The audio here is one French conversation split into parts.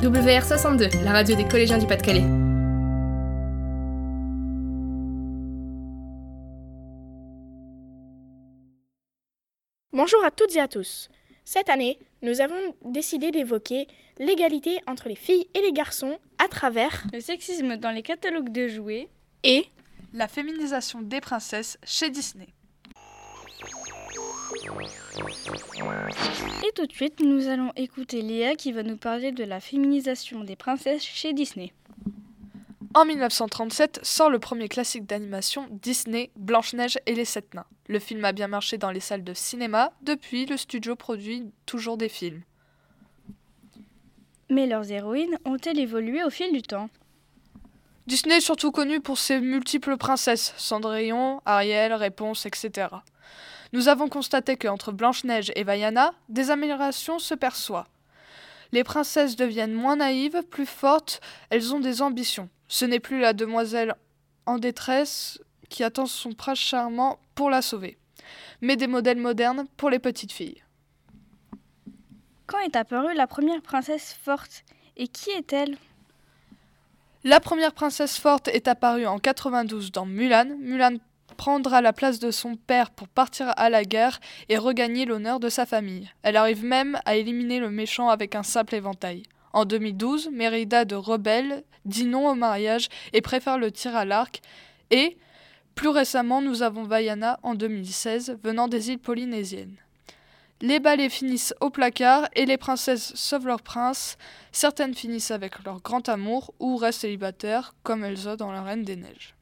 WR62, la radio des collégiens du Pas-de-Calais. Bonjour à toutes et à tous. Cette année, nous avons décidé d'évoquer l'égalité entre les filles et les garçons à travers le sexisme dans les catalogues de jouets et la féminisation des princesses chez Disney. Et tout de suite, nous allons écouter Léa qui va nous parler de la féminisation des princesses chez Disney. En 1937 sort le premier classique d'animation Disney, Blanche-Neige et les Sept Nains. Le film a bien marché dans les salles de cinéma, depuis le studio produit toujours des films. Mais leurs héroïnes ont-elles évolué au fil du temps? Disney est surtout connu pour ses multiples princesses, Cendrillon, Ariel, Réponse, etc. Nous avons constaté qu'entre Blanche-Neige et Vaiana, des améliorations se perçoivent. Les princesses deviennent moins naïves, plus fortes, elles ont des ambitions. Ce n'est plus la demoiselle en détresse qui attend son prince charmant pour la sauver, mais des modèles modernes pour les petites filles. Quand est apparue la première princesse forte et qui est-elle? La première princesse forte est apparue en 92 dans Mulan. Mulan prendra la place de son père pour partir à la guerre et regagner l'honneur de sa famille. Elle arrive même à éliminer le méchant avec un simple éventail. En 2012, Mérida de Rebelle dit non au mariage et préfère le tir à l'arc. Et, plus récemment, nous avons Vaiana en 2016, venant des îles polynésiennes. Les ballets finissent au placard et les princesses sauvent leur prince. Certaines finissent avec leur grand amour ou restent célibataires, comme Elsa dans La Reine des Neiges.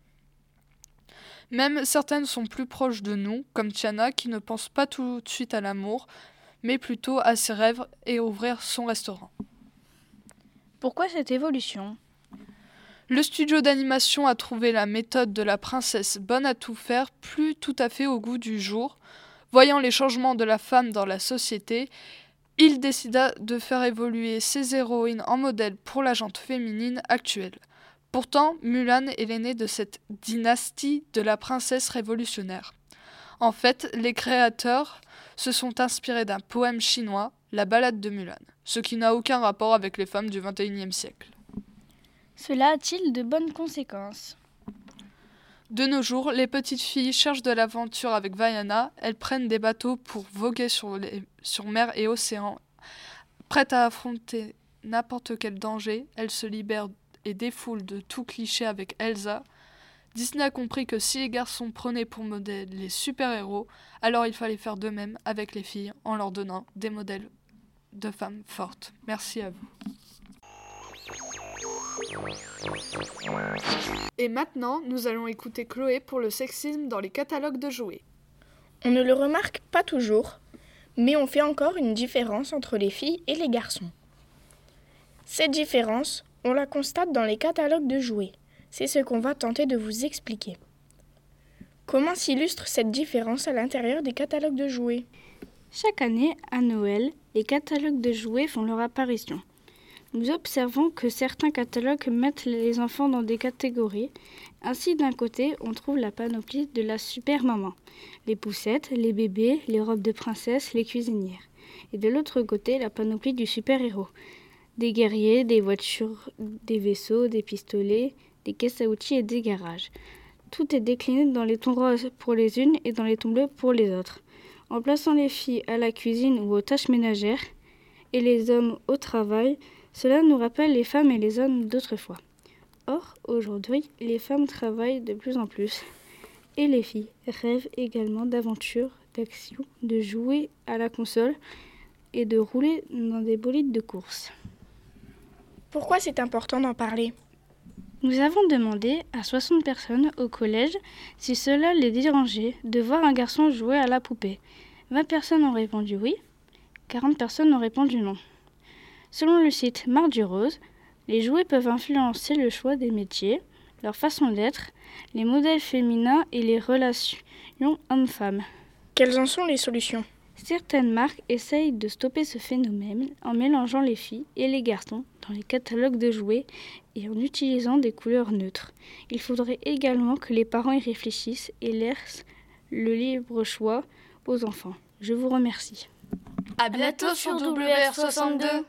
Même certaines sont plus proches de nous, comme Tiana qui ne pense pas tout de suite à l'amour, mais plutôt à ses rêves et ouvrir son restaurant. Pourquoi cette évolution? Le studio d'animation a trouvé la méthode de la princesse bonne à tout faire plus tout à fait au goût du jour. Voyant les changements de la femme dans la société, il décida de faire évoluer ses héroïnes en modèle pour la jante féminine actuelle. Pourtant, Mulan est l'aînée de cette dynastie de la princesse révolutionnaire. En fait, les créateurs se sont inspirés d'un poème chinois, la ballade de Mulan, ce qui n'a aucun rapport avec les femmes du XXIe siècle. Cela a-t-il de bonnes conséquences? De nos jours, les petites filles cherchent de l'aventure avec Vaiana, elles prennent des bateaux pour voguer sur, les, sur mer et océan. Prêtes à affronter n'importe quel danger, elles se libèrent et défoule de tout cliché avec Elsa, Disney a compris que si les garçons prenaient pour modèle les super-héros, alors il fallait faire de même avec les filles en leur donnant des modèles de femmes fortes. Merci à vous. Et maintenant, nous allons écouter Chloé pour le sexisme dans les catalogues de jouets. On ne le remarque pas toujours, mais on fait encore une différence entre les filles et les garçons. Cette différence, on la constate dans les catalogues de jouets. C'est ce qu'on va tenter de vous expliquer. Comment s'illustre cette différence à l'intérieur des catalogues de jouets? Chaque année, à Noël, les catalogues de jouets font leur apparition. Nous observons que certains catalogues mettent les enfants dans des catégories. Ainsi, d'un côté, on trouve la panoplie de la super maman, les poussettes, les bébés, les robes de princesse, les cuisinières. Et de l'autre côté, la panoplie du super-héros, des guerriers, des voitures, des vaisseaux, des pistolets, des caisses à outils et des garages. Tout est décliné dans les tons roses pour les unes et dans les tons bleus pour les autres. En plaçant les filles à la cuisine ou aux tâches ménagères et les hommes au travail, cela nous rappelle les femmes et les hommes d'autrefois. Or, aujourd'hui, les femmes travaillent de plus en plus et les filles rêvent également d'aventure, d'action, de jouer à la console et de rouler dans des bolides de course. Pourquoi c'est important d'en parler? Nous avons demandé à 60 personnes au collège si cela les dérangeait de voir un garçon jouer à la poupée. 20 personnes ont répondu oui, 40 personnes ont répondu non. Selon le site Mardi Rose, les jouets peuvent influencer le choix des métiers, leur façon d'être, les modèles féminins et les relations hommes-femmes. Quelles en sont les solutions? Certaines marques essayent de stopper ce phénomène en mélangeant les filles et les garçons les catalogues de jouets et en utilisant des couleurs neutres. Il faudrait également que les parents y réfléchissent et laissent le libre choix aux enfants. Je vous remercie. À bientôt sur WR62.